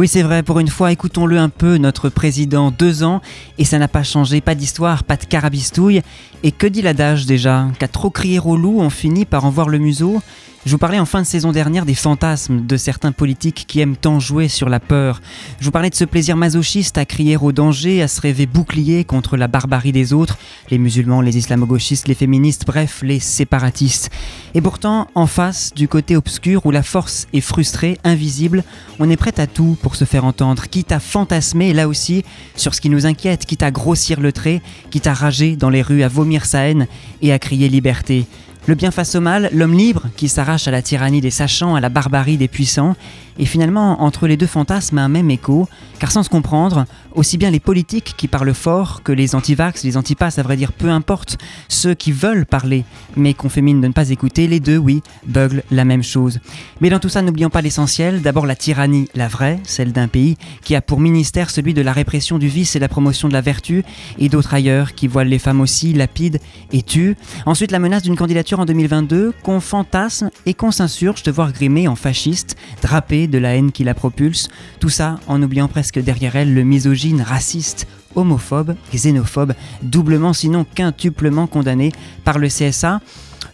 Oui, c'est vrai, pour une fois, écoutons-le un peu, notre président, deux ans, et ça n'a pas changé, pas d'histoire, pas de carabistouille. Et que dit l'adage déjà? Qu'à trop crier au loup, on finit par en voir le museau? Je vous parlais en fin de saison dernière des fantasmes de certains politiques qui aiment tant jouer sur la peur. Je vous parlais de ce plaisir masochiste à crier au danger, à se rêver bouclier contre la barbarie des autres, les musulmans, les islamo-gauchistes, les féministes, bref, les séparatistes. Et pourtant, en face, du côté obscur où la force est frustrée, invisible, on est prêt à tout pour se faire entendre, quitte à fantasmer, là aussi, sur ce qui nous inquiète, quitte à grossir le trait, quitte à rager dans les rues, à vomir sa haine et à crier liberté. Le bien face au mal, l'homme libre qui s'arrache à la tyrannie des sachants, à la barbarie des puissants, et finalement entre les deux fantasmes un même écho, car sans se comprendre, aussi bien les politiques qui parlent fort que les antivax, les antipasses, à vrai dire peu importe, ceux qui veulent parler, mais qu'on fait mine de ne pas écouter, les deux, oui, buglent la même chose. Mais dans tout ça, n'oublions pas l'essentiel, d'abord la tyrannie, la vraie, celle d'un pays qui a pour ministère celui de la répression du vice et la promotion de la vertu, et d'autres ailleurs qui voilent les femmes aussi, lapides et tuent. Ensuite, la menace d'une candidature en 2022 qu'on fantasme et qu'on s'insurge de voir grimée en fasciste, drapée de la haine qui la propulse, tout ça en oubliant presque derrière elle le misogyne, raciste, homophobe, xénophobe, doublement sinon quintuplement condamné par le CSA.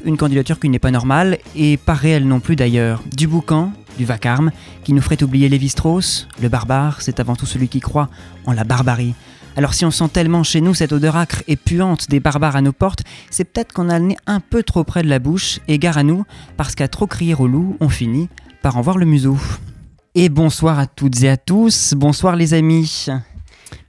Une candidature qui n'est pas normale et pas réelle non plus d'ailleurs. Du boucan, du vacarme, qui nous ferait oublier Lévi-Strauss, le barbare, c'est avant tout celui qui croit en la barbarie. Alors si on sent tellement chez nous cette odeur acre et puante des barbares à nos portes, c'est peut-être qu'on a le nez un peu trop près de la bouche, et gare à nous, parce qu'à trop crier au loup, on finit par en voir le museau. Et bonsoir à toutes et à tous, bonsoir les amis.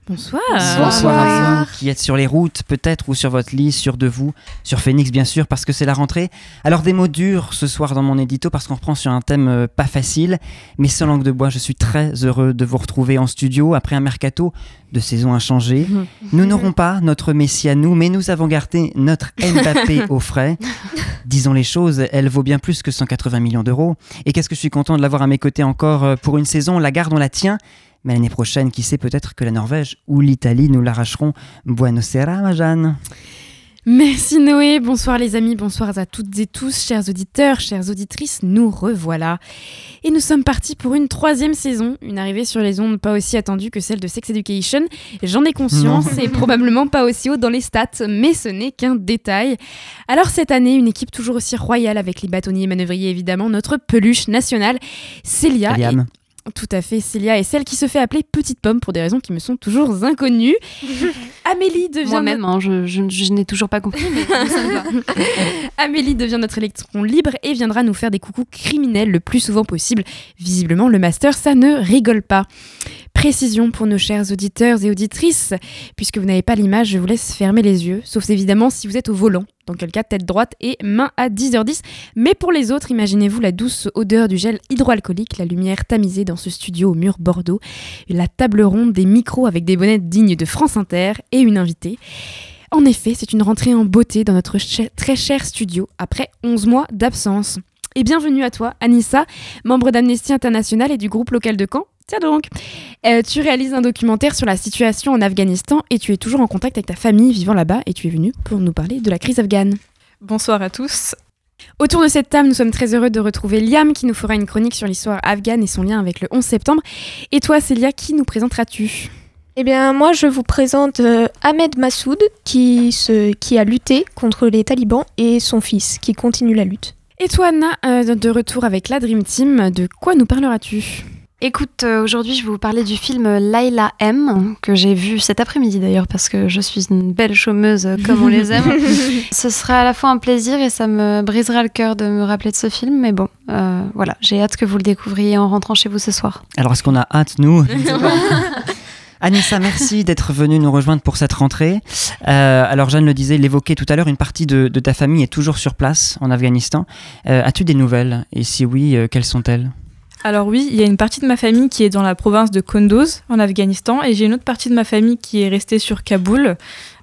Bonsoir. Bonsoir à vous qui êtes sur les routes, peut-être, ou sur votre lit, sur de vous, sur Phoenix, bien sûr, parce que c'est la rentrée. Alors, des mots durs ce soir dans mon édito, parce qu'on reprend sur un thème euh, pas facile, mais sans langue de bois, je suis très heureux de vous retrouver en studio après un mercato de saison inchangé. Nous n'aurons pas notre Messi à nous, mais nous avons gardé notre Mbappé au frais. Disons les choses, elle vaut bien plus que 180 millions d'euros. Et qu'est-ce que je suis content de l'avoir à mes côtés encore euh, pour une saison. La garde, on la tient. Mais l'année prochaine, qui sait, peut-être que la Norvège ou l'Italie nous l'arracheront. Buenos sera, ma Jeanne. Merci Noé, bonsoir les amis, bonsoir à toutes et tous, chers auditeurs, chères auditrices, nous revoilà. Et nous sommes partis pour une troisième saison, une arrivée sur les ondes pas aussi attendue que celle de Sex Education. J'en ai conscience et probablement pas aussi haut dans les stats, mais ce n'est qu'un détail. Alors cette année, une équipe toujours aussi royale avec les bâtonniers et manœuvriers évidemment, notre peluche nationale, Célia. Tout à fait, Célia est celle qui se fait appeler Petite Pomme pour des raisons qui me sont toujours inconnues. Amélie devient. Moi-même, hein, je, n'ai toujours pas compris, mais Amélie devient notre électron libre et viendra nous faire des coucous criminels le plus souvent possible. Visiblement, le master, ça ne rigole pas. Précision pour nos chers auditeurs et auditrices, puisque vous n'avez pas l'image, je vous laisse fermer les yeux, sauf évidemment si vous êtes au volant, dans quel cas tête droite et main à 10h10. Mais pour les autres, imaginez-vous la douce odeur du gel hydroalcoolique, la lumière tamisée dans ce studio au mur Bordeaux, la table ronde des micros avec des bonnettes dignes de France Inter et une invitée. En effet, c'est une rentrée en beauté dans notre très cher studio après 11 mois d'absence. Et bienvenue à toi, Anissa, membre d'Amnesty International et du groupe local de Caen, Tiens donc, euh, tu réalises un documentaire sur la situation en Afghanistan et tu es toujours en contact avec ta famille vivant là-bas et tu es venu pour nous parler de la crise afghane. Bonsoir à tous. Autour de cette table, nous sommes très heureux de retrouver Liam qui nous fera une chronique sur l'histoire afghane et son lien avec le 11 septembre. Et toi, Célia, qui nous présenteras-tu eh bien, moi, je vous présente euh, Ahmed Massoud, qui, se, qui a lutté contre les talibans, et son fils, qui continue la lutte. Et toi, Anna, euh, de retour avec la Dream Team, de quoi nous parleras-tu? Écoute, euh, aujourd'hui je vais vous parler du film Laila M, que j'ai vu cet après-midi d'ailleurs parce que je suis une belle chômeuse euh, comme on les aime. ce sera à la fois un plaisir et ça me brisera le cœur de me rappeler de ce film, mais bon, euh, voilà, j'ai hâte que vous le découvriez en rentrant chez vous ce soir. Alors est-ce qu'on a hâte, nous? Anissa, merci d'être venue nous rejoindre pour cette rentrée. alors Jeanne le disait, l'évoquait tout à l'heure, une partie de, ta famille est toujours sur place en Afghanistan. As-tu des nouvelles? Et si oui, quelles sont-elles? Alors oui, il y a une partie de ma famille qui est dans la province de Kunduz, en Afghanistan, et j'ai une autre partie de ma famille qui est restée sur Kaboul.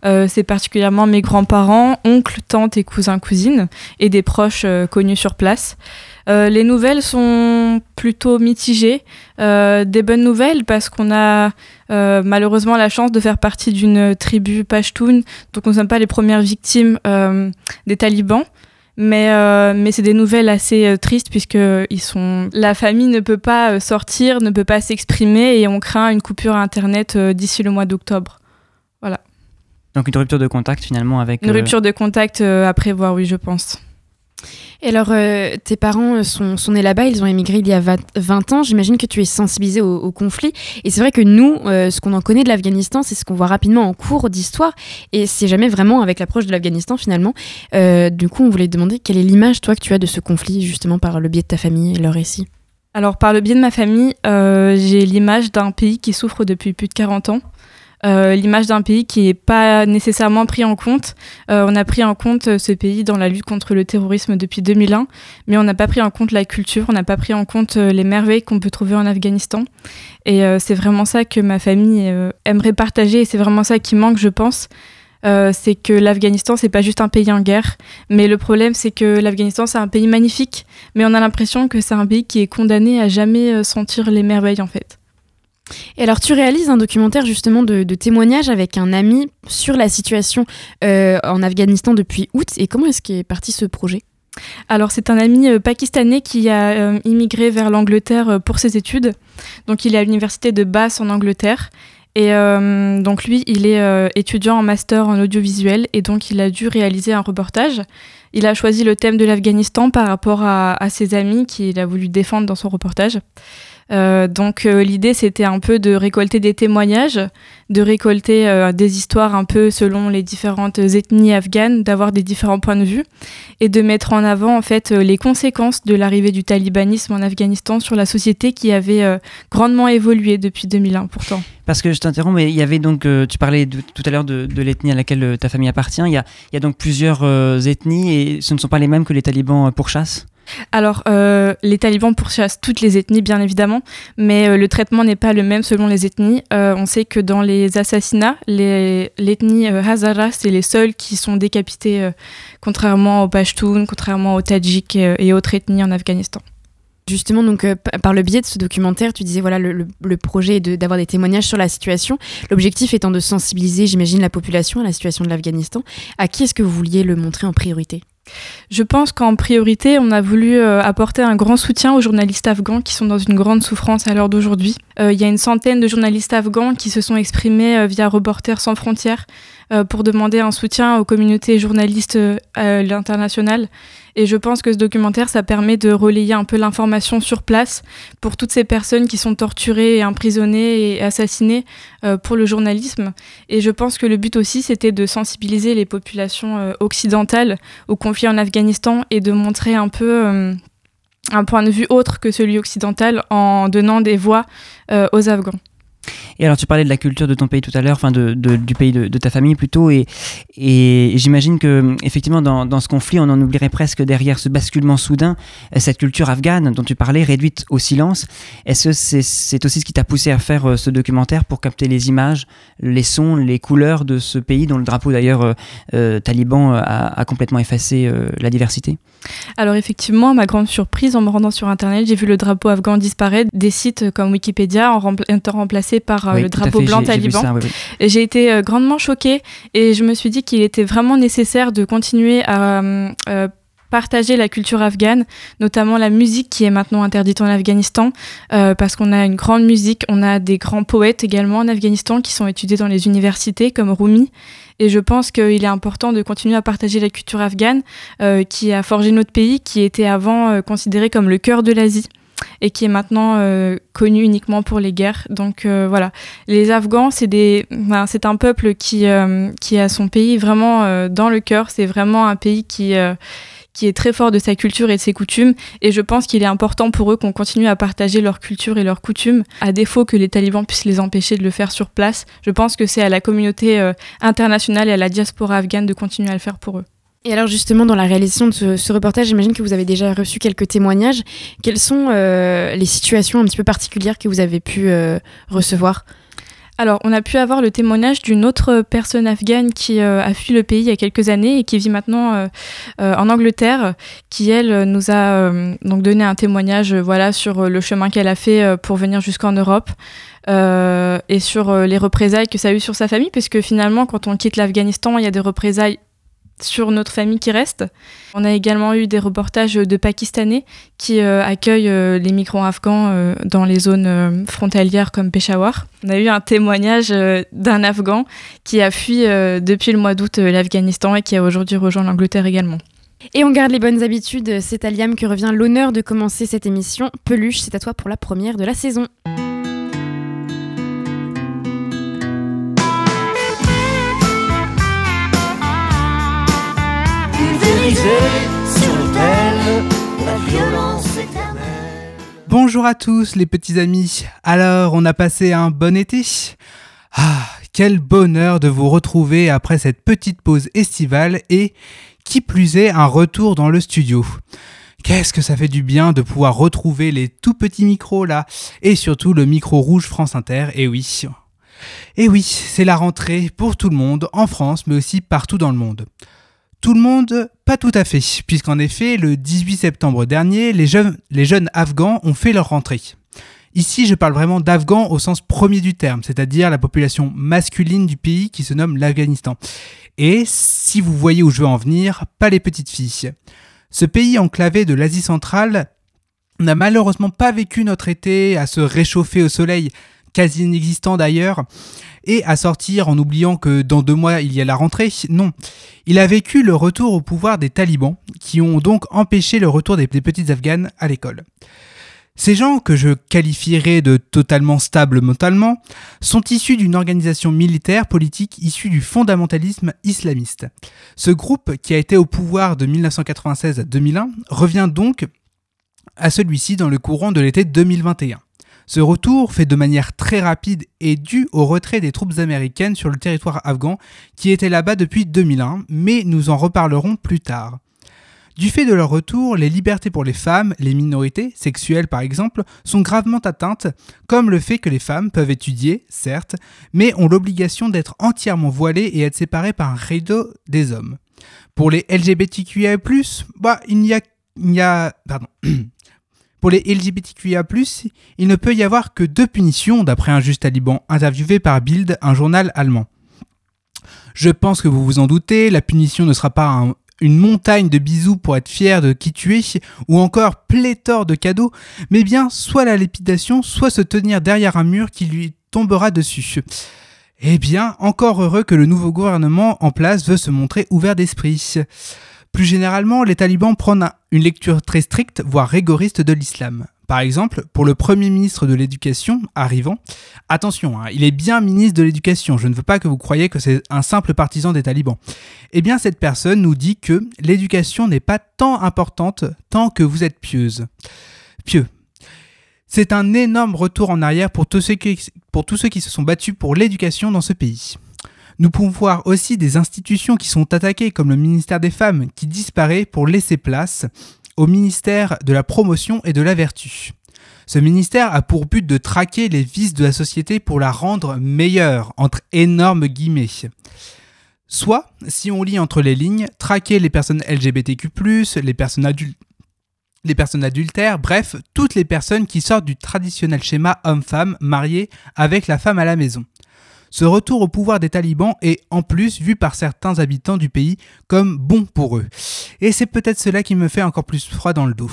Euh, c'est particulièrement mes grands-parents, oncles, tantes et cousins, cousines, et des proches euh, connus sur place. Euh, les nouvelles sont plutôt mitigées. des bonnes nouvelles parce qu'on a malheureusement la chance de faire partie d'une tribu Pashtun, donc nous ne sommes pas les premières victimes des talibans. Mais, mais c'est des nouvelles assez tristes puisque ils sont... la famille ne peut pas sortir, ne peut pas s'exprimer et on craint une coupure Internet d'ici le mois d'octobre. Voilà. Donc une rupture de contact finalement avec... Une rupture de contact à prévoir, oui, je pense. Et alors, euh, tes parents sont, sont nés là-bas, ils ont émigré il y a 20, ans. J'imagine que tu es sensibilisé au, conflit. Et c'est vrai que nous, euh, ce qu'on en connaît de l'Afghanistan, c'est ce qu'on voit rapidement en cours d'histoire. Et c'est jamais vraiment avec l'approche de l'Afghanistan finalement. Euh, du coup, on voulait te demander quelle est l'image, toi, que tu as de ce conflit, justement par le biais de ta famille et leur récit? Alors par le biais de ma famille, j'ai l'image d'un pays qui souffre depuis plus de 40 ans, euh, l'image d'un pays qui n'est pas nécessairement pris en compte. Euh, on a pris en compte euh, ce pays dans la lutte contre le terrorisme depuis 2001, mais on n'a pas pris en compte la culture, on n'a pas pris en compte les merveilles qu'on peut trouver en Afghanistan. Et c'est vraiment ça que ma famille aimerait partager et c'est vraiment ça qui manque, je pense. c'est que l'Afghanistan, c'est pas juste un pays en guerre, mais le problème, c'est que l'Afghanistan, c'est un pays magnifique, mais on a l'impression que c'est un pays qui est condamné à jamais sentir les merveilles, en fait. Et alors, tu réalises un documentaire justement de, témoignage avec un ami sur la situation euh, en Afghanistan depuis août. Et comment est-ce qu'est parti ce projet? Alors c'est un ami euh, pakistanais qui a euh, immigré vers l'Angleterre pour ses études. Donc il est à l'université de Bath en Angleterre. Et donc lui, il est étudiant en master en audiovisuel et donc il a dû réaliser un reportage. Il a choisi le thème de l'Afghanistan par rapport à, ses amis qu'il a voulu défendre dans son reportage. Euh, donc euh, l'idée c'était un peu de récolter des témoignages, de récolter euh, des histoires un peu selon les différentes ethnies afghanes, d'avoir des différents points de vue et de mettre en avant en fait les conséquences de l'arrivée du talibanisme en Afghanistan sur la société qui avait grandement évolué depuis 2001 pourtant. Parce que je t'interromps, mais il y avait donc, tu parlais tout à l'heure de, l'ethnie à laquelle ta famille appartient. Il y a, y a donc plusieurs ethnies et ce ne sont pas les mêmes que les talibans pourchassent alors, euh, les talibans pourchassent toutes les ethnies, bien évidemment, mais euh, le traitement n'est pas le même selon les ethnies. Euh, on sait que dans les assassinats, l'ethnie Hazara, c'est les seuls qui sont décapités, contrairement aux Pashtuns, contrairement aux Tadjiks et autres ethnies en Afghanistan. Justement, donc, par le biais de ce documentaire, tu disais, voilà, le, le projet est d'avoir des témoignages sur la situation. L'objectif étant de sensibiliser, j'imagine, la population à la situation de l'Afghanistan. À qui est-ce que vous vouliez le montrer en priorité? Je pense qu'en priorité, on a voulu euh, apporter un grand soutien aux journalistes afghans qui sont dans une grande souffrance à l'heure d'aujourd'hui. Euh, il y a une centaine de journalistes afghans qui se sont exprimés euh, via Reporters sans frontières pour demander un soutien aux communautés journalistes à l'international. Et je pense que ce documentaire, ça permet de relayer un peu l'information sur place pour toutes ces personnes qui sont torturées emprisonnées et assassinées euh, pour le journalisme. Et je pense que le but aussi, c'était de sensibiliser les populations euh, occidentales au conflit en Afghanistan et de montrer un peu euh, un point de vue autre que celui occidental en donnant des voix aux Afghans. Et alors, tu parlais de la culture de ton pays tout à l'heure, enfin de, du pays de, ta famille plutôt, et, j'imagine que effectivement dans, ce conflit, on en oublierait presque derrière ce basculement soudain, euh, cette culture afghane dont tu parlais, réduite au silence. Est-ce que c'est aussi ce qui t'a poussé à faire euh, ce documentaire pour capter les images, les sons, les couleurs de ce pays dont le drapeau d'ailleurs euh, taliban a, complètement effacé la diversité? Alors effectivement, ma grande surprise en me rendant sur Internet, j'ai vu le drapeau afghan disparaître des sites comme Wikipédia en étant remplacé par euh, le drapeau blanc taliban. J'ai été euh, grandement choquée et je me suis dit qu'il était vraiment nécessaire de continuer à euh, partager la culture afghane, notamment la musique qui est maintenant interdite en Afghanistan, parce qu'on a une grande musique, on a des grands poètes également en Afghanistan qui sont étudiés dans les universités comme Rumi. Et je pense qu'il est important de continuer à partager la culture afghane qui a forgé notre pays, qui était avant considéré comme le cœur de l'Asie et qui est maintenant euh, connu uniquement pour les guerres. Donc euh, voilà, les Afghans, c'est c'est un peuple qui euh, qui a son pays vraiment dans le cœur. C'est vraiment un pays qui est très fort de sa culture et de ses coutumes. Et je pense qu'il est important pour eux qu'on continue à partager leur culture et leurs coutumes, à défaut que les talibans puissent les empêcher de le faire sur place. Je pense que c'est à la communauté internationale et à la diaspora afghane de continuer à le faire pour eux. Et alors justement, dans la réalisation de ce, reportage, j'imagine que vous avez déjà reçu quelques témoignages. Quelles sont euh, les situations un petit peu particulières que vous avez pu euh, recevoir? Alors, on a pu avoir le témoignage d'une autre personne afghane qui euh, a fui le pays il y a quelques années et qui vit maintenant en Angleterre, qui elle nous a donc donné un témoignage voilà sur le chemin qu'elle a fait pour venir jusqu'en Europe. et sur les représailles que ça a eu sur sa famille, puisque finalement, quand on quitte l'Afghanistan, il y a des représailles sur notre famille qui reste. On a également eu des reportages de Pakistanais qui euh, accueillent euh, les migrants afghans euh, dans les zones frontalières comme Peshawar. On a eu un témoignage d'un Afghan qui a fui depuis le mois d'août l'Afghanistan et qui a aujourd'hui rejoint l'Angleterre également. Et on garde les bonnes habitudes, c'est à Liam que revient l'honneur de commencer cette émission. Peluche, c'est à toi pour la première de la saison. Bonjour à tous les petits amis. Alors, on a passé un bon été? Ah, quel bonheur de vous retrouver après cette petite pause estivale et, qui plus est, un retour dans le studio. Qu'est-ce que ça fait du bien de pouvoir retrouver les tout petits micros là, et surtout le micro rouge France Inter, et oui. Et oui, c'est la rentrée pour tout le monde, en France, mais aussi partout dans le monde. Tout le monde, pas tout à fait, puisqu'en effet, le 18 septembre dernier, les jeunes, Afghans ont fait leur rentrée. Ici, je parle vraiment d'Afghans au sens premier du terme, c'est-à-dire la population masculine du pays qui se nomme l'Afghanistan. Et si vous voyez où je veux en venir, pas les petites filles. Ce pays enclavé de l'Asie centrale n'a malheureusement pas vécu notre été à se réchauffer au soleil, quasi inexistant d'ailleurs, et à sortir en oubliant que dans deux mois il y a la rentrée. Non. Il a vécu le retour au pouvoir des talibans, qui ont donc empêché le retour des, petites afghanes à l'école. Ces gens, que je qualifierais de totalement stables mentalement, sont issus d'une organisation militaire politique issue du fondamentalisme islamiste. Ce groupe, qui a été au pouvoir de 1996 à 2001, revient donc à celui-ci dans le courant de l'été 2021. Ce retour, fait de manière très rapide, est dû au retrait des troupes américaines sur le territoire afghan qui étaient là-bas depuis 2001, mais nous en reparlerons plus tard. Du fait de leur retour, les libertés pour les femmes, les minorités, sexuelles par exemple, sont gravement atteintes, comme le fait que les femmes peuvent étudier, certes, mais ont l'obligation d'être entièrement voilées et être séparées par un rideau des hommes. Pour les LGBTQIA+, bah, il n'y a, a pardon, Pour les LGBTQIA+, il ne peut y avoir que deux punitions, d'après un juge taliban interviewé par Bild, un journal allemand. Je pense que vous vous en doutez, la punition ne sera pas une montagne de bisous pour être fier de qui tu es, ou encore pléthore de cadeaux, mais bien soit la lépidation, soit se tenir derrière un mur qui lui tombera dessus. Eh bien, encore heureux que le nouveau gouvernement en place veut se montrer ouvert d'esprit. Plus généralement, les talibans prennent une lecture très stricte, voire rigoriste de l'islam. Par exemple, pour le Premier ministre de l'Éducation, arrivant, attention, hein, il est bien ministre de l'Éducation, je ne veux pas que vous croyiez que c'est un simple partisan des talibans. Eh bien, cette personne nous dit que l'éducation n'est pas tant importante tant que vous êtes pieuse. Pieux. C'est un énorme retour en arrière pour tous ceux qui, pour tous ceux qui se sont battus pour l'éducation dans ce pays. Nous pouvons voir aussi des institutions qui sont attaquées, comme le ministère des Femmes, qui disparaît pour laisser place au ministère de la Promotion et de la Vertu. Ce ministère a pour but de traquer les vices de la société pour la rendre meilleure, entre énormes guillemets. Soit, si on lit entre les lignes, traquer les personnes LGBTQ, les personnes adultères, bref, toutes les personnes qui sortent du traditionnel schéma homme-femme marié avec la femme à la maison. Ce retour au pouvoir des talibans est en plus vu par certains habitants du pays comme bon pour eux. Et c'est peut-être cela qui me fait encore plus froid dans le dos.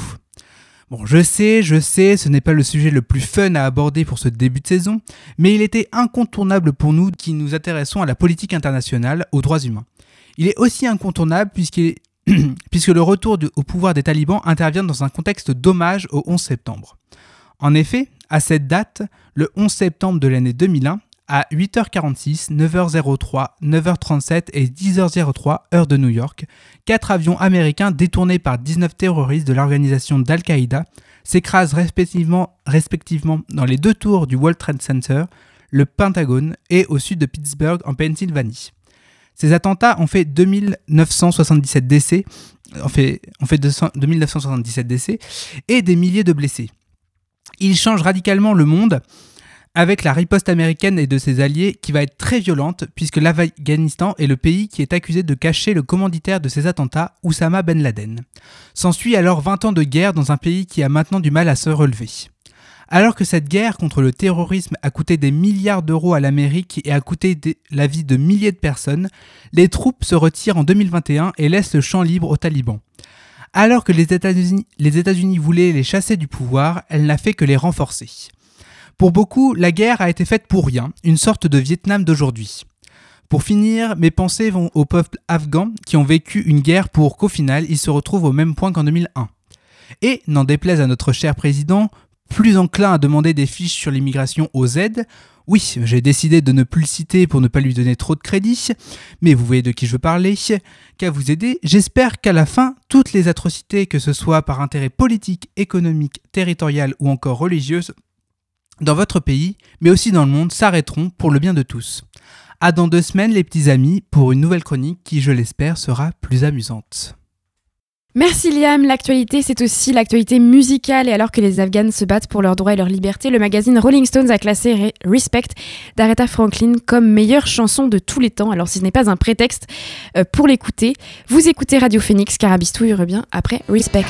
Bon, je sais, je sais, ce n'est pas le sujet le plus fun à aborder pour ce début de saison, mais il était incontournable pour nous qui nous intéressons à la politique internationale, aux droits humains. Il est aussi incontournable puisque le retour au pouvoir des talibans intervient dans un contexte d'hommage au 11 septembre. En effet, à cette date, le 11 septembre de l'année 2001, à 8h46, 9h03, 9h37 et 10h03 heure de New York, quatre avions américains détournés par 19 terroristes de l'organisation d'Al-Qaïda s'écrasent respectivement, dans les deux tours du World Trade Center, le Pentagone et au sud de Pittsburgh en Pennsylvanie. Ces attentats ont fait 2977 décès, ont fait 2977 décès et des milliers de blessés. Ils changent radicalement le monde avec la riposte américaine et de ses alliés qui va être très violente puisque l'Afghanistan est le pays qui est accusé de cacher le commanditaire de ces attentats, Oussama Ben Laden. S'ensuit alors 20 ans de guerre dans un pays qui a maintenant du mal à se relever. Alors que cette guerre contre le terrorisme a coûté des milliards d'euros à l'Amérique et a coûté la vie de milliers de personnes, les troupes se retirent en 2021 et laissent le champ libre aux talibans. Alors que les États-Unis voulaient les chasser du pouvoir, elle n'a fait que les renforcer. Pour beaucoup, la guerre a été faite pour rien, une sorte de Vietnam d'aujourd'hui. Pour finir, mes pensées vont aux peuples afghans qui ont vécu une guerre pour qu'au final, ils se retrouvent au même point qu'en 2001. Et, n'en déplaise à notre cher président, plus enclin à demander des fiches sur l'immigration aux aides, oui, j'ai décidé de ne plus le citer pour ne pas lui donner trop de crédit, mais vous voyez de qui je veux parler, qu'à vous aider, j'espère qu'à la fin, toutes les atrocités, que ce soit par intérêt politique, économique, territorial ou encore religieuse, dans votre pays, mais aussi dans le monde, s'arrêteront pour le bien de tous. À dans deux semaines, les petits amis, pour une nouvelle chronique qui, je l'espère, sera plus amusante. Merci Liam. L'actualité, c'est aussi l'actualité musicale. Et alors que les Afghans se battent pour leurs droits et leur liberté, le magazine Rolling Stones a classé Respect d'Aretha Franklin comme meilleure chanson de tous les temps. Alors si ce n'est pas un prétexte euh, pour l'écouter, vous écoutez Radio Phoenix, Carabistouille revient après Respect.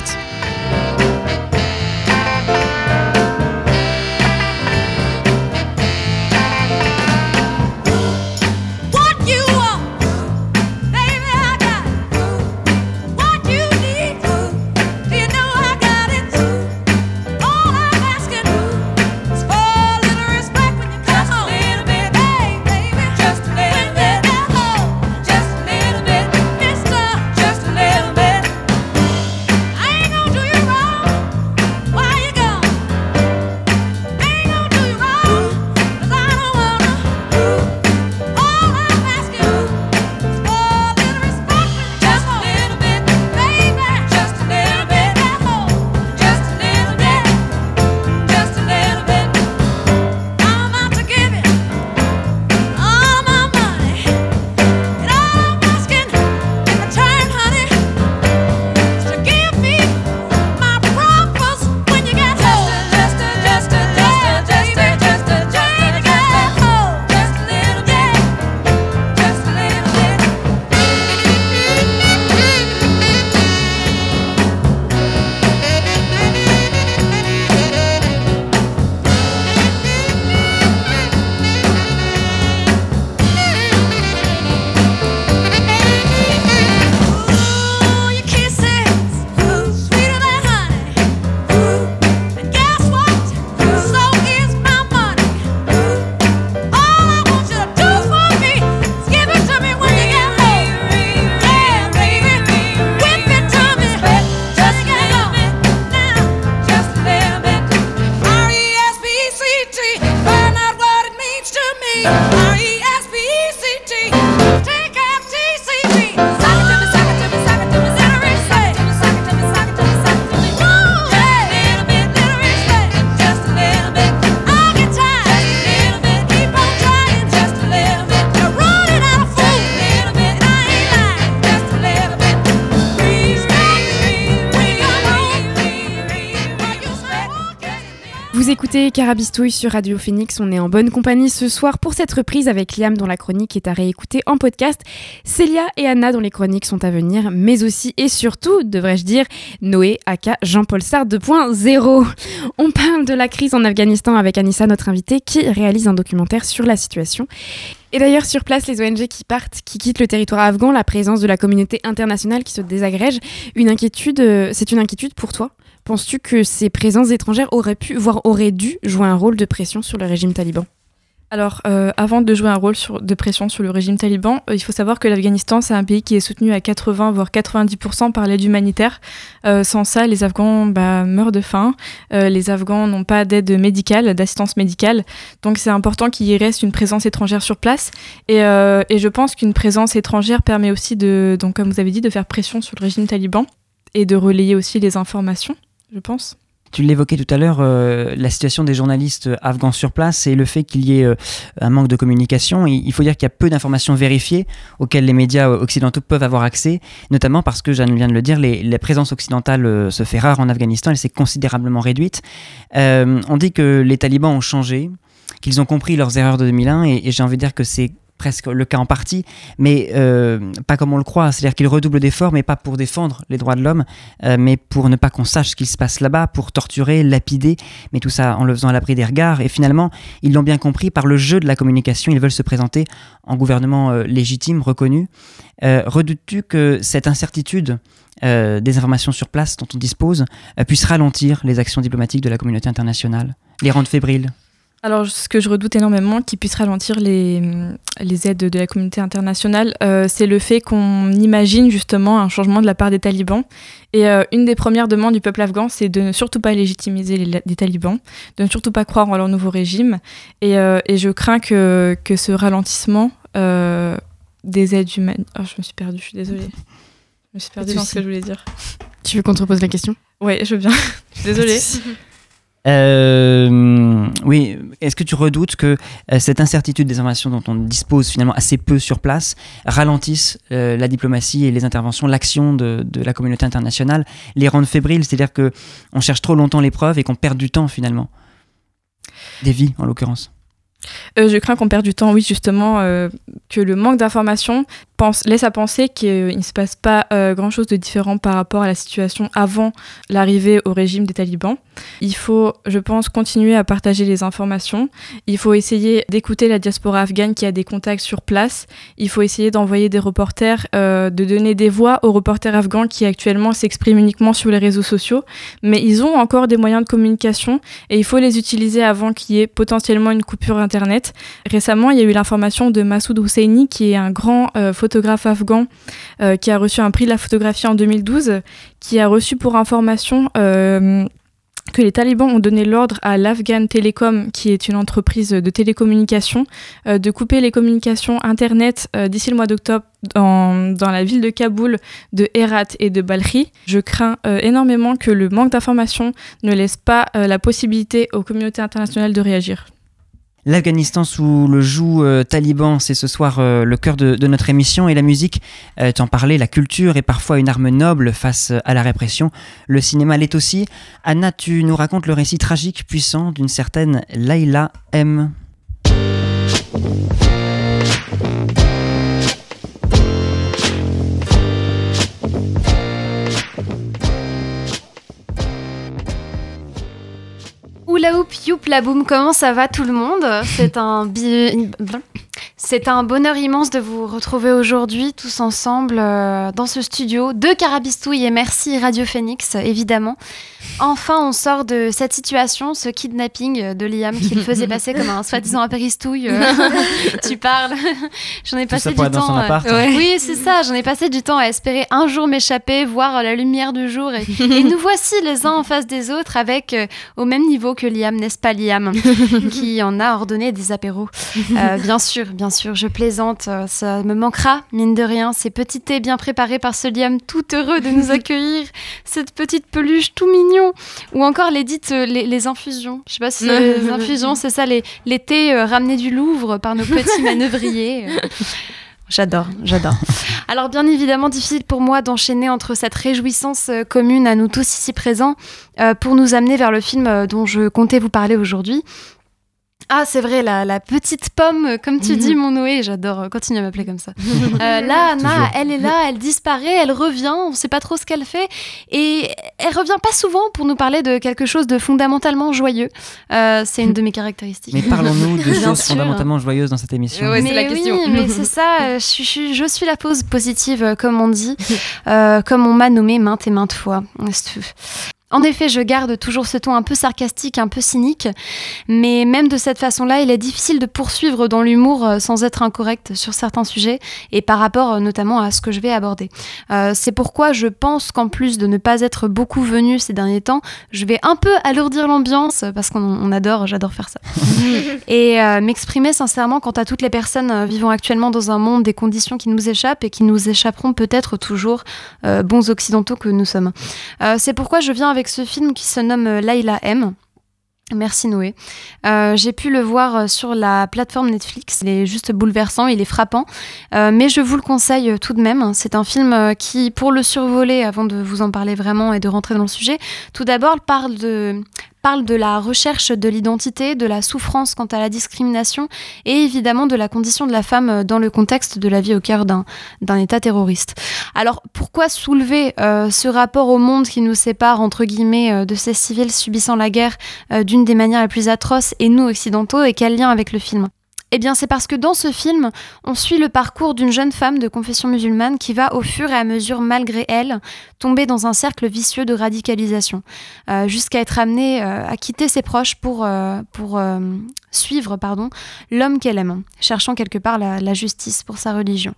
Carabistouille sur Radio Phoenix. On est en bonne compagnie ce soir pour cette reprise avec Liam dont la chronique est à réécouter en podcast, Célia et Anna dont les chroniques sont à venir, mais aussi et surtout, devrais-je dire, Noé aka Jean-Paul Sartre 2.0. On parle de la crise en Afghanistan avec Anissa, notre invitée, qui réalise un documentaire sur la situation. Et d'ailleurs, sur place, les ONG qui partent, qui quittent le territoire afghan, la présence de la communauté internationale qui se désagrège, une inquiétude, euh, c'est une inquiétude pour toi? Penses-tu que ces présences étrangères auraient pu, voire auraient dû jouer un rôle de pression sur le régime taliban? Alors, euh, avant de jouer un rôle de pression sur le régime taliban, euh, il faut savoir que l'Afghanistan, c'est un pays qui est soutenu à 80 voire 90% par l'aide humanitaire. Euh, sans ça, les Afghans bah, meurent de faim. les Afghans n'ont pas d'aide médicale, d'assistance médicale. Donc, c'est important qu'il y reste une présence étrangère sur place. Et, je pense qu'une présence étrangère permet aussi donc, comme vous avez dit, de faire pression sur le régime taliban et de relayer aussi les informations je pense. Tu l'évoquais tout à l'heure, euh, la situation des journalistes afghans sur place et le fait qu'il y ait euh, un manque de communication. Il faut dire qu'il y a peu d'informations vérifiées auxquelles les médias occidentaux peuvent avoir accès, notamment parce que, Jeanne vient de le dire, les, la présence occidentale euh, se fait rare en Afghanistan, elle s'est considérablement réduite. on dit que les talibans ont changé, qu'ils ont compris leurs erreurs de 2001 et j'ai envie de dire que c'est presque le cas en partie, mais euh, pas comme on le croit. C'est-à-dire qu'il redouble d'efforts, mais pas pour défendre les droits de l'homme, euh, mais pour ne pas qu'on sache ce qu'il se passe là-bas, pour torturer, lapider, mais tout ça en le faisant à l'abri des regards. Et finalement, ils l'ont bien compris, par le jeu de la communication, ils veulent se présenter en gouvernement euh, légitime, reconnu. Redoutes-tu que cette incertitude des informations sur place dont on dispose puisse ralentir les actions diplomatiques de la communauté internationale, les rendre fébriles? Alors, ce que je redoute énormément, qui puisse ralentir les, les aides de la communauté internationale, euh, c'est le fait qu'on imagine justement un changement de la part des talibans. Et euh, une des premières demandes du peuple afghan, c'est de ne surtout pas légitimiser les, talibans, de ne surtout pas croire en leur nouveau régime. Et, euh, et je crains que, que ce ralentissement des aides humaines. Oh, je me suis perdue, je suis désolée. Je me suis perdue dans ce que je voulais dire. Tu veux qu'on te repose la question? Oui, je veux bien. désolée. Euh, oui, est-ce que tu redoutes que euh, cette incertitude des informations dont on dispose finalement assez peu sur place ralentisse euh, la diplomatie et les interventions, l'action de, la communauté internationale, les rende fébriles, c'est-à-dire que on cherche trop longtemps les preuves et qu'on perd du temps finalement, des vies en l'occurrence. Je crains qu'on perde du temps, oui, justement, que le manque d'informations laisse à penser qu'il ne se passe pas euh, grand-chose de différent par rapport à la situation avant l'arrivée au régime des talibans. Il faut, je pense, continuer à partager les informations. Il faut essayer d'écouter la diaspora afghane qui a des contacts sur place. Il faut essayer d'envoyer des reporters, euh, de donner des voix aux reporters afghans qui actuellement s'expriment uniquement sur les réseaux sociaux. Mais ils ont encore des moyens de communication et il faut les utiliser avant qu'il y ait potentiellement une coupure Récemment, il y a eu l'information de Massoud Husseini, qui est un grand euh, photographe afghan euh, qui a reçu un prix de la photographie en 2012, qui a reçu pour information euh, que les talibans ont donné l'ordre à l'Afghan Telecom, qui est une entreprise de télécommunications, de couper les communications Internet d'ici le mois d'octobre dans, dans, la ville de Kaboul, de Herat et de Balkhi. Je crains énormément que le manque d'informations ne laisse pas la possibilité aux communautés internationales de réagir. L'Afghanistan sous le joug euh, taliban, c'est ce soir euh, le cœur de, notre émission et la musique, euh, t'en parlais, la culture est parfois une arme noble face à la répression. Le cinéma l'est aussi. Anna, tu nous racontes le récit tragique, puissant d'une certaine Laila M. Oula oup, youp la boum, comment ça va tout le monde? C'est un c'est un bonheur immense de vous retrouver aujourd'hui tous ensemble euh, dans ce studio de Carabistouille et merci Radio Phoenix évidemment. Enfin, on sort de cette situation, ce kidnapping de Liam qui le faisait passer comme un soi-disant apéristouille. Euh, tu parles. j'en ai passé du temps. Euh, oui, c'est ça. J'en ai passé du temps à espérer un jour m'échapper, voir la lumière du jour. Et, nous voici les uns en face des autres avec au même niveau que Liam, n'est-ce pas Liam, qui en a ordonné des apéros. bien sûr, bien sûr, je plaisante. Euh, ça me manquera, mine de rien, ces petits thés bien préparés par ce liam tout heureux de nous accueillir, cette petite peluche tout mignon, ou encore les dites euh, les, infusions. Je sais pas si les infusions, c'est ça, les, les thés euh, ramenés du Louvre par nos petits manœuvriers. J'adore, j'adore. Alors bien évidemment, difficile pour moi d'enchaîner entre cette réjouissance commune à nous tous ici présents pour nous amener vers le film dont je comptais vous parler aujourd'hui. Ah, c'est vrai, la, petite pomme, comme tu dis, mhm. mon Noé, j'adore, euh, continue à m'appeler comme ça. Euh, là, Anna, elle est là, elle disparaît, elle revient, on ne sait pas trop ce qu'elle fait, et elle revient pas souvent pour nous parler de quelque chose de fondamentalement joyeux. Euh, c'est une de mes caractéristiques. Mais parlons-nous de choses fondamentalement joyeuses dans cette émission. Oui, c'est la question. mais c'est ça, je, suis, je suis la pause positive, comme on dit, comme on m'a nommé maintes et maintes fois. En effet, je garde toujours ce ton un peu sarcastique, un peu cynique, mais même de cette façon-là, il est difficile de poursuivre dans l'humour euh, sans être incorrect sur certains sujets et par rapport euh, notamment à ce que je vais aborder. Euh, c'est pourquoi je pense qu'en plus de ne pas être beaucoup venu ces derniers temps, je vais un peu alourdir l'ambiance parce qu'on adore, j'adore faire ça. et m'exprimer sincèrement quant à toutes les personnes vivant actuellement dans un monde des conditions qui nous échappent et qui nous échapperont peut-être toujours, bons occidentaux que nous sommes. c'est pourquoi je viens avec avec ce film qui se nomme Layla M. Merci Noé. Euh, j'ai pu le voir euh, sur la plateforme Netflix. Il est juste bouleversant, il est frappant. Euh, mais je vous le conseille tout de même. C'est un film qui, pour le survoler, avant de vous en parler vraiment et de rentrer dans le sujet, tout d'abord parle de parle de la recherche de l'identité, de la souffrance quant à la discrimination et évidemment de la condition de la femme dans le contexte de la vie au cœur d'un État terroriste. Alors pourquoi soulever euh, ce rapport au monde qui nous sépare entre guillemets euh, de ces civils subissant la guerre euh, d'une des manières les plus atroces et nous occidentaux et quel lien avec le film? Eh bien, c'est parce que dans ce film, on suit le parcours d'une jeune femme de confession musulmane qui va, au fur et à mesure, malgré elle, tomber dans un cercle vicieux de radicalisation, euh, jusqu'à être amenée euh, à quitter ses proches pour, euh, pour suivre pardon l'homme qu'elle aime, cherchant quelque part la, justice pour sa religion.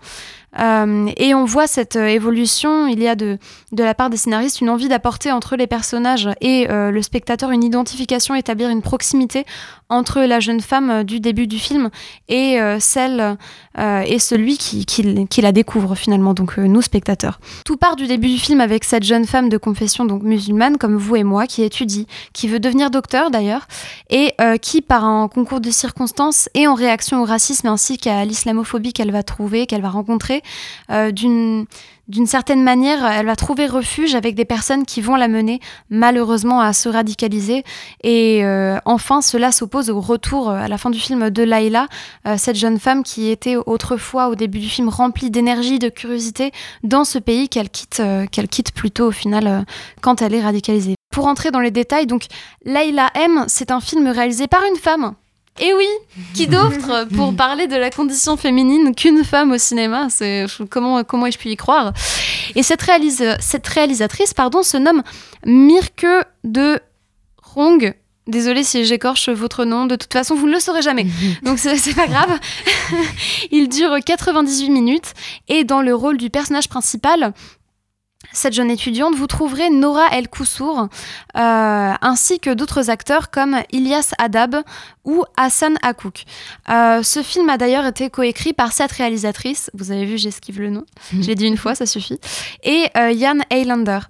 Euh, et on voit cette euh, évolution, il y a de, la part des scénaristes une envie d'apporter entre les personnages et euh, le spectateur une identification, établir une proximité entre la jeune femme du début du film et celle et celui qui, qui, qui, la découvre finalement, donc nous spectateurs. Tout part du début du film avec cette jeune femme de confession donc musulmane comme vous et moi qui étudie, qui veut devenir docteur d'ailleurs, et qui par un concours de circonstances et en réaction au racisme ainsi qu'à l'islamophobie qu'elle va trouver, qu'elle va rencontrer, euh, d'une d'une certaine manière, elle va trouver refuge avec des personnes qui vont la mener malheureusement à se radicaliser. Et euh, enfin, cela s'oppose au retour euh, à la fin du film de Laila, cette jeune femme qui était autrefois au début du film remplie d'énergie, de curiosité dans ce pays qu'elle quitte, qu'elle quitte plutôt au final quand elle est radicalisée. Pour entrer dans les détails, donc Laila M, c'est un film réalisé par une femme et oui, qui d'autre pour parler de la condition féminine qu'une femme au cinéma? C'est comment comment ai-je pu y croire? Et cette, cette réalisatrice, pardon, se nomme Mirke de Rong. Désolée si j'écorche votre nom, de toute façon vous ne le saurez jamais, donc c'est pas grave. Il dure 98 minutes et dans le rôle du personnage principal, cette jeune étudiante, vous trouverez Nora El Koussour, euh, ainsi que d'autres acteurs comme Ilyas Adab ou Hassan Akouk. Euh, ce film a d'ailleurs été coécrit par cette réalisatrice, vous avez vu, j'esquive le nom, mhm. je l'ai dit une fois, ça suffit, et euh, Jan Eilander.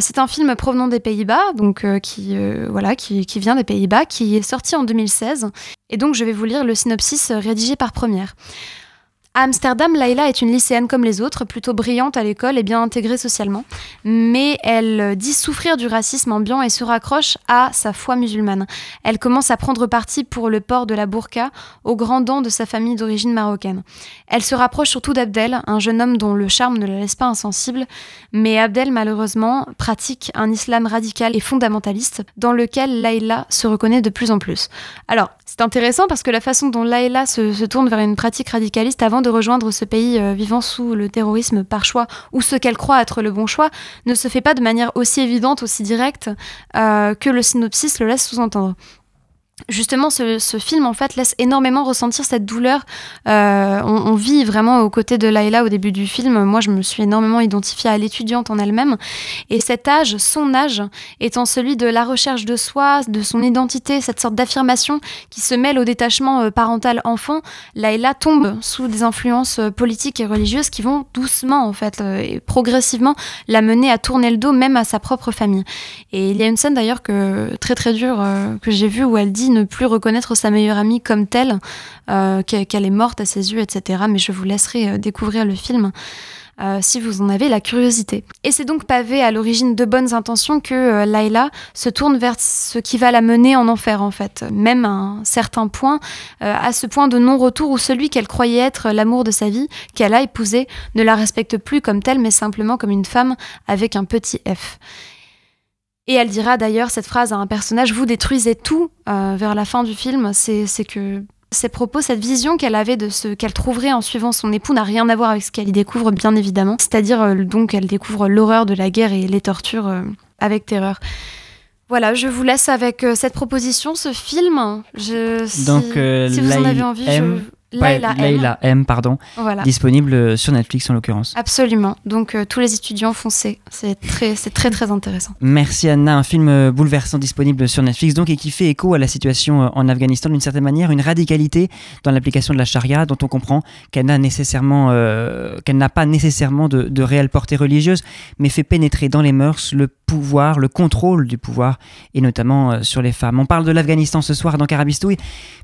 c'est un film provenant des Pays-Bas, donc qui, voilà, qui, qui vient des Pays-Bas, qui est sorti en 2016. Et donc je vais vous lire le synopsis rédigé par Première. À Amsterdam, Laila est une lycéenne comme les autres, plutôt brillante à l'école et bien intégrée socialement. Mais elle dit souffrir du racisme ambiant et se raccroche à sa foi musulmane. Elle commence à prendre parti pour le port de la burqa au grand dent de sa famille d'origine marocaine. Elle se rapproche surtout d'Abdel, un jeune homme dont le charme ne la laisse pas insensible. Mais Abdel, malheureusement, pratique un islam radical et fondamentaliste dans lequel Laila se reconnaît de plus en plus. Alors, c'est intéressant parce que la façon dont Laila se, tourne vers une pratique radicaliste avant de rejoindre ce pays euh, vivant sous le terrorisme par choix ou ce qu'elle croit être le bon choix ne se fait pas de manière aussi évidente, aussi directe euh, que le synopsis le laisse sous-entendre justement, ce, film en fait laisse énormément ressentir cette douleur. Euh, on, vit vraiment aux côtés de Laila au début du film. Moi, je me suis énormément identifiée à l'étudiante en elle-même. Et cet âge, son âge, étant celui de la recherche de soi, de son identité, cette sorte d'affirmation qui se mêle au détachement euh, parental enfant, Laila tombe sous des influences euh, politiques et religieuses qui vont doucement, en fait, et progressivement la mener à tourner le dos même à sa propre famille. Et il y a une scène d'ailleurs que très très dure que j'ai vue où elle dit ne plus reconnaître sa meilleure amie comme telle, euh, qu'elle est morte à ses yeux, etc. Mais je vous laisserai euh, découvrir le film. Euh, si vous en avez la curiosité. Et c'est donc pavé à l'origine de bonnes intentions que Laila se tourne vers ce qui va la mener en enfer en fait, même à un certain point, à ce point de non-retour où celui qu'elle croyait être l'amour de sa vie, qu'elle a épousé, ne la respecte plus comme telle, mais simplement comme une femme avec un petit F. Et elle dira d'ailleurs cette phrase à un personnage, vous détruisez tout euh, vers la fin du film, c'est que ces propos, cette vision qu'elle avait de ce qu'elle trouverait en suivant son époux n'a rien à voir avec ce qu'elle y découvre, bien évidemment. C'est-à-dire euh, donc elle découvre l'horreur de la guerre et les tortures euh, avec terreur. Voilà, je vous laisse avec cette proposition, ce film. Je, si, donc, si vous en avez envie, je Layla, M. pardon, disponible sur Netflix en l'occurrence. Absolument. Donc tous les étudiants foncez. C'est très, c'est très très intéressant. Merci Anna. Un film bouleversant disponible sur Netflix donc et qui fait écho à la situation en Afghanistan d'une certaine manière, une radicalité dans l'application de la charia dont on comprend qu'elle n'a nécessairement, qu'elle n'a pas nécessairement de, de réelle portée religieuse, mais fait pénétrer dans les mœurs le pouvoir, le contrôle du pouvoir, et notamment euh, sur les femmes. On parle de l'Afghanistan ce soir dans Carabistouille,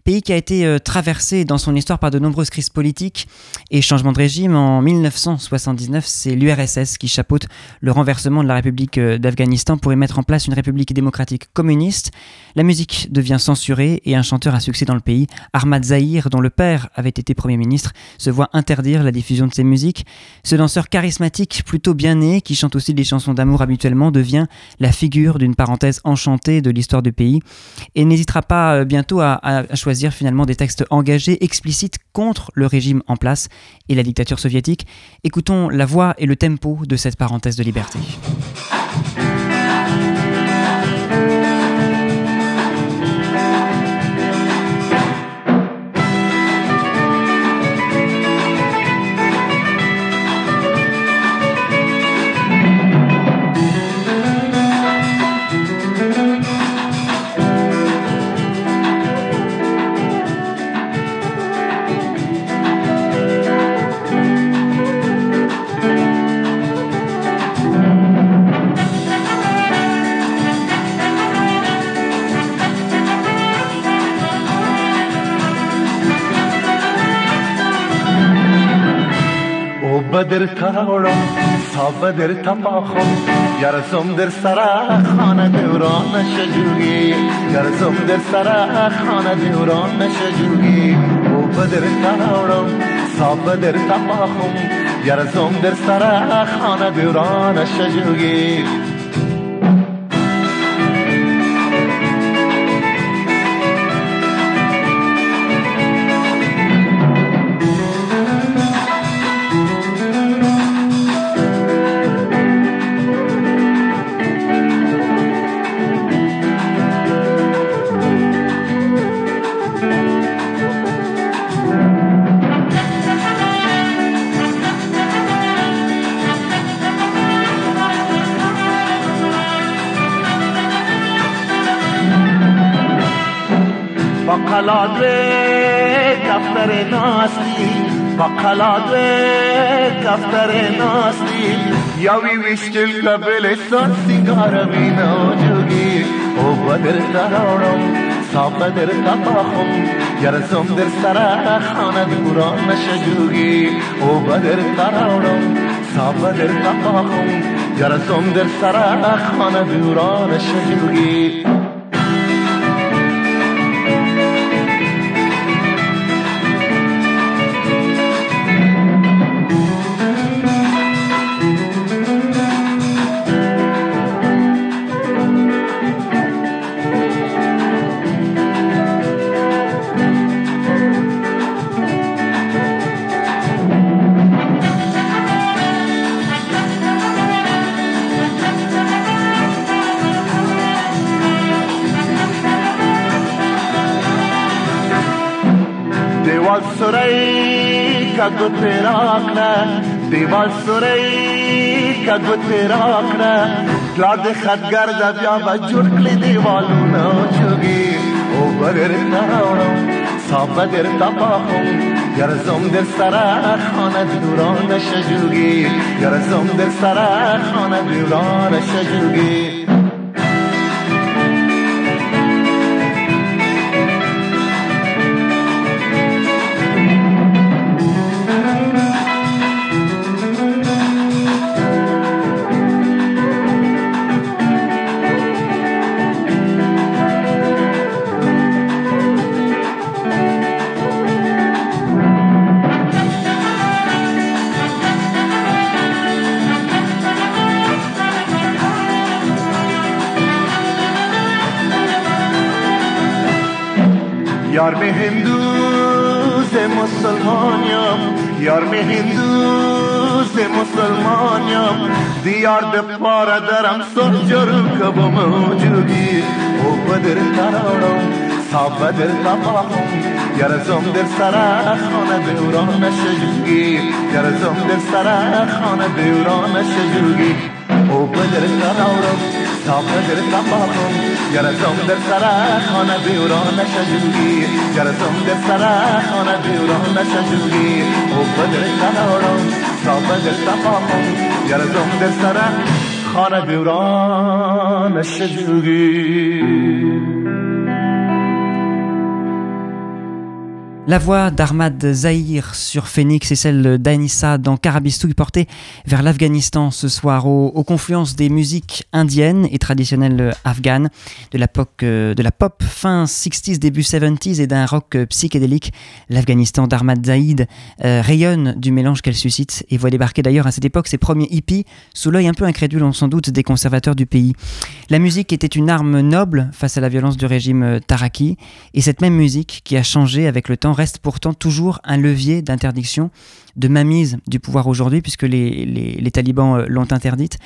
pays qui a été euh, traversé dans son histoire par de nombreuses crises politiques et changements de régime. En 1979, c'est l'URSS qui chapeaute le renversement de la République euh, d'Afghanistan pour y mettre en place une république démocratique communiste. La musique devient censurée et un chanteur à succès dans le pays, Ahmad Zahir, dont le père avait été Premier ministre, se voit interdire la diffusion de ses musiques. Ce danseur charismatique, plutôt bien né, qui chante aussi des chansons d'amour habituellement, devient la figure d'une parenthèse enchantée de l'histoire du pays et n'hésitera pas euh, bientôt à, choisir finalement des textes engagés, explicites contre le régime en place et la dictature soviétique. Écoutons la voix et le tempo de cette parenthèse de liberté. بدر تراورم صابدر تپاخم گرزم در سرا خانه دوران نشجوگی گرزم در سرا خانه دوران نشجوگی او بدر تراورم صابدر تپاخم گرزم در سرا خانه با قلاد دفتر ناستیم با قلاد دفتر ناستیم یا وی ویشتل قبلستان سیگارم این آجوگی. او بدر درارم ساقه در تفاخم گرزم در سر خاند بران نشجوگی او بدر درارم ساقه در تفاخم گرزم در سر خاند بران نشجوگی دیوال سورې کګوت راکړه پلار د خدګر د بیا به جوړ کړی دیوالونه چوغي او بغیر تاړو صاحب در تپاهم. گرزم در سر خانه دوران شجوگی گرزم در سر خانه دوران شجوگی یار می هندوز مسلمانیم یار می هندوز مسلمانیم دیار د پاره درم سرجر کب موجودی او بدر تراړم صاحب بدر تپاهم گرزم در سر خانه دوران شجوگی گرزم در سر خانه دوران شجوگی او بدر تراورم تا بدر تباهم گرزم در سر خانه دوران شجوگی گرزم در سر خانه دوران شجوگی او بدر تراورم La voix d'Ahmad Zahir sur Phoenix et celle d'Anissa dans Carabistouille portée vers l'Afghanistan ce soir, aux, confluences des musiques indiennes et traditionnelles afghanes, de la, pop, euh, pop fin 60s, début 70s et d'un rock psychédélique. L'Afghanistan d'Ahmad Zahid euh, rayonne du mélange qu'elle suscite et voit débarquer d'ailleurs à cette époque ses premiers hippies sous l'œil un peu incrédule, sans doute, des conservateurs du pays. La musique était une arme noble face à la violence du régime Taraki et cette même musique qui a changé avec le temps reste pourtant toujours un levier d'interdiction, de mainmise du pouvoir aujourd'hui, puisque les, talibans euh, l'ont interdite.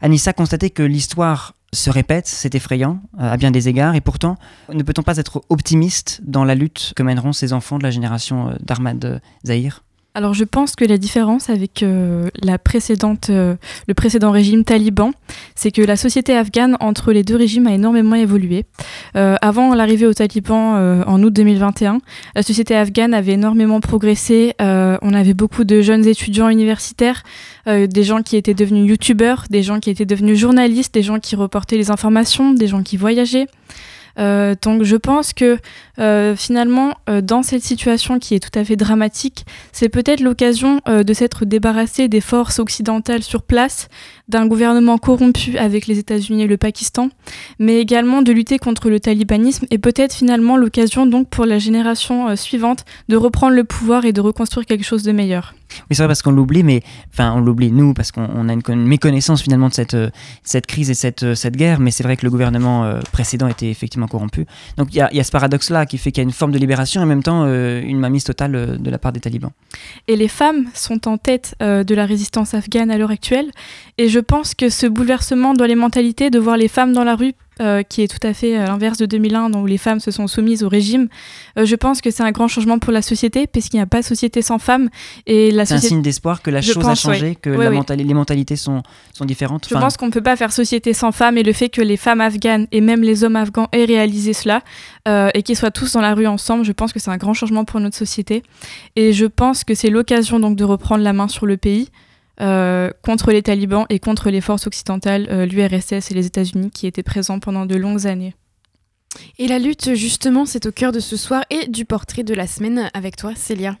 Anissa constatait que l'histoire se répète, c'est effrayant euh, à bien des égards, et pourtant, ne peut-on pas être optimiste dans la lutte que mèneront ces enfants de la génération euh, d'Armad Zahir? Alors je pense que la différence avec euh, euh, le précédent régime taliban, c'est que la société afghane entre les deux régimes a énormément évolué. Euh, avant l'arrivée aux talibans en août 2021, la société afghane avait énormément progressé. on avait beaucoup de jeunes étudiants universitaires, des gens qui étaient devenus youtubeurs, des gens qui étaient devenus journalistes, des gens qui reportaient les informations, des gens qui voyageaient. Euh, donc je pense que euh, finalement, euh, dans cette situation qui est tout à fait dramatique, c'est peut-être l'occasion de s'être débarrassé des forces occidentales sur place, d'un gouvernement corrompu avec les États-Unis et le Pakistan, mais également de lutter contre le talibanisme et peut-être finalement l'occasion donc pour la génération suivante de reprendre le pouvoir et de reconstruire quelque chose de meilleur. Oui, c'est vrai parce qu'on l'oublie, mais enfin on l'oublie nous parce qu'on a une, méconnaissance finalement de cette, euh, cette crise et cette, euh, cette guerre, mais c'est vrai que le gouvernement euh, précédent était effectivement corrompu. Donc il y a, y a, ce paradoxe-là qui fait qu'il y a une forme de libération et en même temps une mainmise totale de la part des talibans. Et les femmes sont en tête de la résistance afghane à l'heure actuelle, et je pense que ce bouleversement dans les mentalités, de voir les femmes dans la rue euh, qui est tout à fait à l'inverse de 2001, où les femmes se sont soumises au régime. Euh, je pense que c'est un grand changement pour la société, puisqu'il n'y a pas de société sans femmes. Et la c'est un signe d'espoir que la chose a changé, que la les mentalités sont, sont différentes. Je pense qu'on ne peut pas faire société sans femmes, et le fait que les femmes afghanes et même les hommes afghans aient réalisé cela, euh, et qu'ils soient tous dans la rue ensemble, je pense que c'est un grand changement pour notre société. Et je pense que c'est l'occasion donc de reprendre la main sur le pays. Euh, contre les talibans et contre les forces occidentales, euh, l'URSS et les États-Unis qui étaient présents pendant de longues années. Et la lutte, justement, c'est au cœur de ce soir et du portrait de la semaine avec toi, Célia.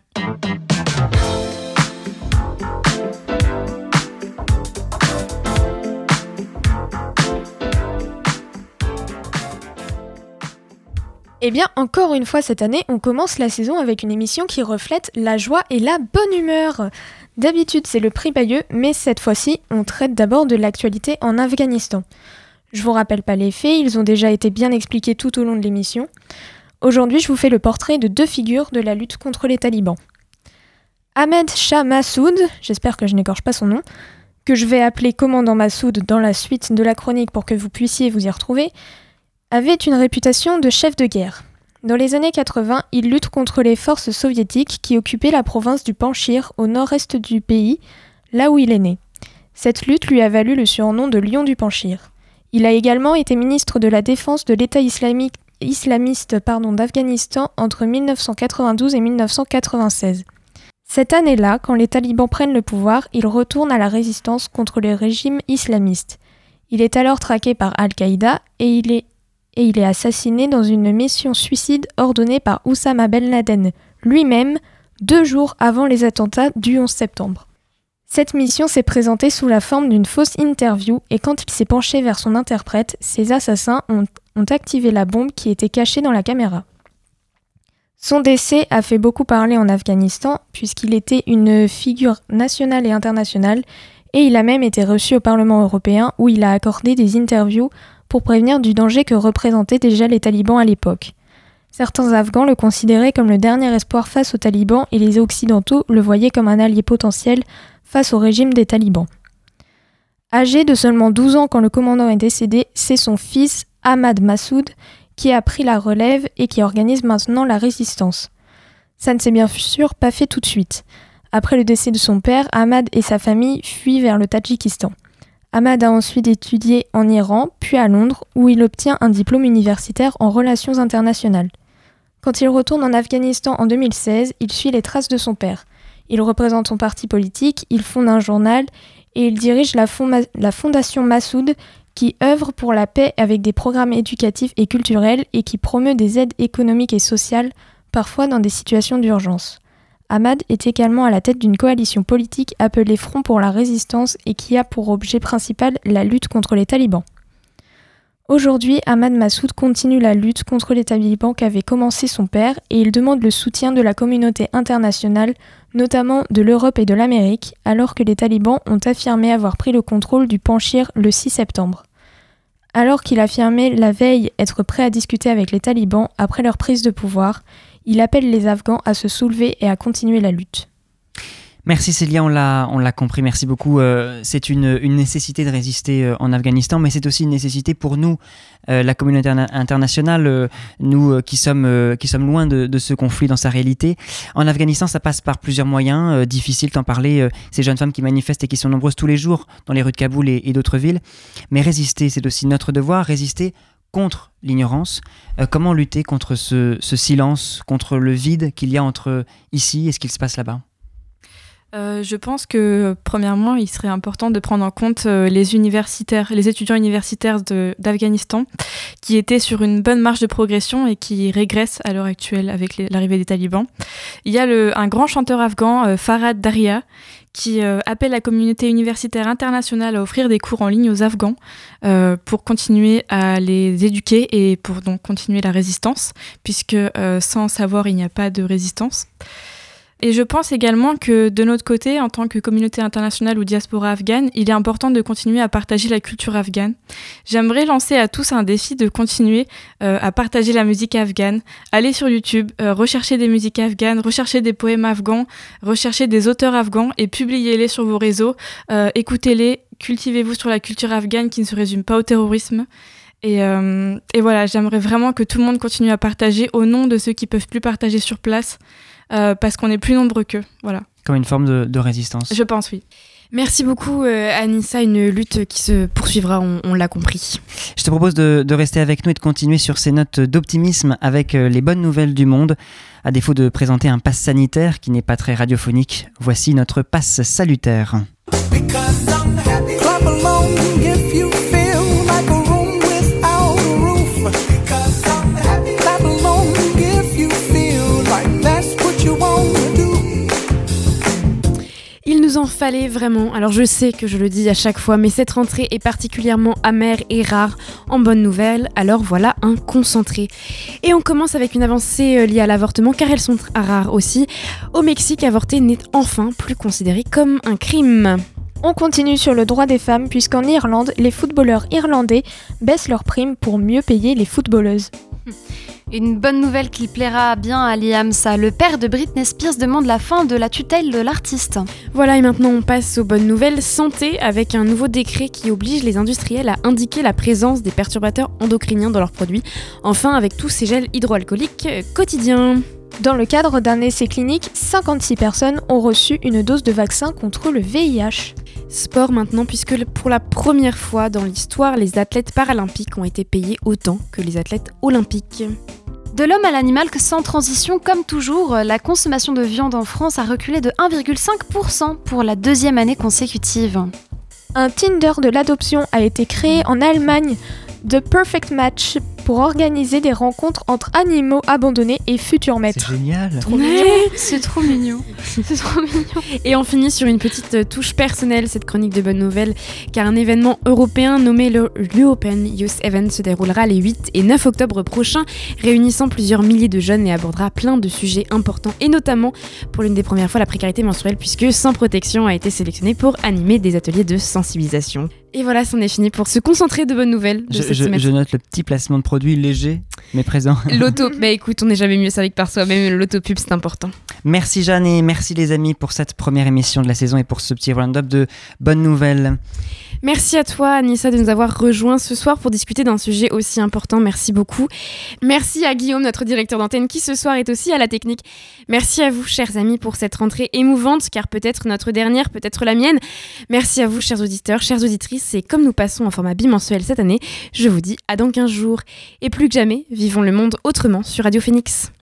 Eh bien, encore une fois cette année, on commence la saison avec une émission qui reflète la joie et la bonne humeur. D'habitude, c'est le prix Bayeux, mais cette fois-ci, on traite d'abord de l'actualité en Afghanistan. Je vous rappelle pas les faits, ils ont déjà été bien expliqués tout au long de l'émission. Aujourd'hui, je vous fais le portrait de deux figures de la lutte contre les talibans. Ahmed Shah Massoud, j'espère que je n'écorche pas son nom, que je vais appeler commandant Massoud dans la suite de la chronique pour que vous puissiez vous y retrouver, avait une réputation de chef de guerre. Dans les années 80, il lutte contre les forces soviétiques qui occupaient la province du Panchir au nord-est du pays, là où il est né. Cette lutte lui a valu le surnom de Lion du Panchir. Il a également été ministre de la Défense de l'État islamique islamiste d'Afghanistan entre 1992 et 1996. Cette année-là, quand les talibans prennent le pouvoir, il retourne à la résistance contre les régimes islamistes. Il est alors traqué par Al-Qaïda et il est et il est assassiné dans une mission suicide ordonnée par Oussama Ben Laden lui-même deux jours avant les attentats du 11 septembre. Cette mission s'est présentée sous la forme d'une fausse interview et quand il s'est penché vers son interprète, ses assassins ont, ont, activé la bombe qui était cachée dans la caméra. Son décès a fait beaucoup parler en Afghanistan puisqu'il était une figure nationale et internationale et il a même été reçu au Parlement européen où il a accordé des interviews pour prévenir du danger que représentaient déjà les talibans à l'époque. Certains Afghans le considéraient comme le dernier espoir face aux talibans et les Occidentaux le voyaient comme un allié potentiel face au régime des talibans. Âgé de seulement 12 ans quand le commandant est décédé, c'est son fils, Ahmad Massoud, qui a pris la relève et qui organise maintenant la résistance. Ça ne s'est bien sûr pas fait tout de suite. Après le décès de son père, Ahmad et sa famille fuient vers le Tadjikistan. Ahmad a ensuite étudié en Iran, puis à Londres, où il obtient un diplôme universitaire en relations internationales. Quand il retourne en Afghanistan en 2016, il suit les traces de son père. Il représente son parti politique, il fonde un journal et il dirige la, Fondation Massoud qui œuvre pour la paix avec des programmes éducatifs et culturels et qui promeut des aides économiques et sociales, parfois dans des situations d'urgence. Ahmad est également à la tête d'une coalition politique appelée Front pour la résistance et qui a pour objet principal la lutte contre les talibans. Aujourd'hui, Ahmad Massoud continue la lutte contre les talibans qu'avait commencé son père et il demande le soutien de la communauté internationale, notamment de l'Europe et de l'Amérique, alors que les talibans ont affirmé avoir pris le contrôle du Panchir le 6 septembre. Alors qu'il affirmait la veille être prêt à discuter avec les talibans après leur prise de pouvoir, il appelle les Afghans à se soulever et à continuer la lutte. Merci Célia, on l'a, compris, merci beaucoup. Euh, c'est une, nécessité de résister euh, en Afghanistan, mais c'est aussi une nécessité pour nous, euh, la communauté internationale, nous qui sommes loin de, ce conflit dans sa réalité. En Afghanistan, ça passe par plusieurs moyens, difficile d'en parler, ces jeunes femmes qui manifestent et qui sont nombreuses tous les jours dans les rues de Kaboul et d'autres villes. Mais résister, c'est aussi notre devoir, résister contre l'ignorance. Euh, comment lutter contre ce, silence, contre le vide qu'il y a entre ici et ce qu'il se passe là-bas? Euh, je pense que premièrement, il serait important de prendre en compte euh, les universitaires, les étudiants universitaires d'Afghanistan, qui étaient sur une bonne marge de progression et qui régressent à l'heure actuelle avec l'arrivée des talibans. Il y a un grand chanteur afghan, Farad Daria, qui euh, appelle la communauté universitaire internationale à offrir des cours en ligne aux Afghans euh, pour continuer à les éduquer et pour donc continuer la résistance, puisque euh, sans savoir, il n'y a pas de résistance. Et je pense également que de notre côté, en tant que communauté internationale ou diaspora afghane, il est important de continuer à partager la culture afghane. J'aimerais lancer à tous un défi de continuer euh, à partager la musique afghane, aller sur YouTube, euh, rechercher des musiques afghanes, rechercher des poèmes afghans, rechercher des auteurs afghans et publiez-les sur vos réseaux, euh, écoutez-les, cultivez-vous sur la culture afghane qui ne se résume pas au terrorisme. Et, et voilà, j'aimerais vraiment que tout le monde continue à partager au nom de ceux qui peuvent plus partager sur place. Euh, parce qu'on est plus nombreux qu'eux. Voilà. Comme une forme de, résistance. Je pense, oui. Merci beaucoup euh, Anissa, une lutte qui se poursuivra, on, l'a compris. Je te propose de, rester avec nous et de continuer sur ces notes d'optimisme avec euh, les bonnes nouvelles du monde. À défaut de présenter un pass sanitaire qui n'est pas très radiophonique, voici notre passe salutaire. nous en fallait vraiment. Alors je sais que je le dis à chaque fois, mais cette rentrée est particulièrement amère et rare en bonne nouvelle. Alors voilà un concentré. Et on commence avec une avancée euh, liée à l'avortement, car elles sont rares aussi. Au Mexique, avorter n'est enfin plus considéré comme un crime. On continue sur le droit des femmes puisqu'en Irlande, les footballeurs irlandais baissent leurs primes pour mieux payer les footballeuses. Une bonne nouvelle qui plaira bien à Liam, ça. Le père de Britney Spears demande la fin de la tutelle de l'artiste. Voilà, et maintenant on passe aux bonnes nouvelles santé avec un nouveau décret qui oblige les industriels à indiquer la présence des perturbateurs endocriniens dans leurs produits. Enfin, avec tous ces gels hydroalcooliques quotidiens. Dans le cadre d'un essai clinique, 56 personnes ont reçu une dose de vaccin contre le VIH. Sport maintenant, puisque pour la première fois dans l'histoire, les athlètes paralympiques ont été payés autant que les athlètes olympiques. De l'homme à l'animal, sans transition, comme toujours, la consommation de viande en France a reculé de 1,5% pour la deuxième année consécutive. Un Tinder de l'adoption a été créé en Allemagne. The Perfect Match pour organiser des rencontres entre animaux abandonnés et futurs maîtres. C'est génial. C'est trop mignon. C'est trop mignon. Et on finit sur une petite euh, touche personnelle, cette chronique de bonnes nouvelles, car un événement européen nommé le European Youth Event se déroulera les 8 et 9 octobre prochains, réunissant plusieurs milliers de jeunes et abordera plein de sujets importants, et notamment pour l'une des premières fois la précarité menstruelle, puisque Sans Protection a été sélectionné pour animer des ateliers de sensibilisation. Et voilà, c'en est fini pour se concentrer de bonnes nouvelles. De je, je, note le petit placement de produit léger mais présent. L'auto, bah écoute, on n'est jamais mieux servi que par soi-même. L'autopub, c'est important. Merci Jeanne et merci les amis pour cette première émission de la saison et pour ce petit round-up de bonnes nouvelles. Merci à toi, Anissa, de nous avoir rejoints ce soir pour discuter d'un sujet aussi important. Merci beaucoup. Merci à Guillaume, notre directeur d'antenne, qui ce soir est aussi à la technique. Merci à vous, chers amis, pour cette rentrée émouvante, car peut-être notre dernière, peut-être la mienne. Merci à vous, chers auditeurs, chères auditrices, et comme nous passons en format bimensuel cette année, je vous dis à dans 15 jours. Et plus que jamais, vivons le monde autrement sur Radio Phoenix.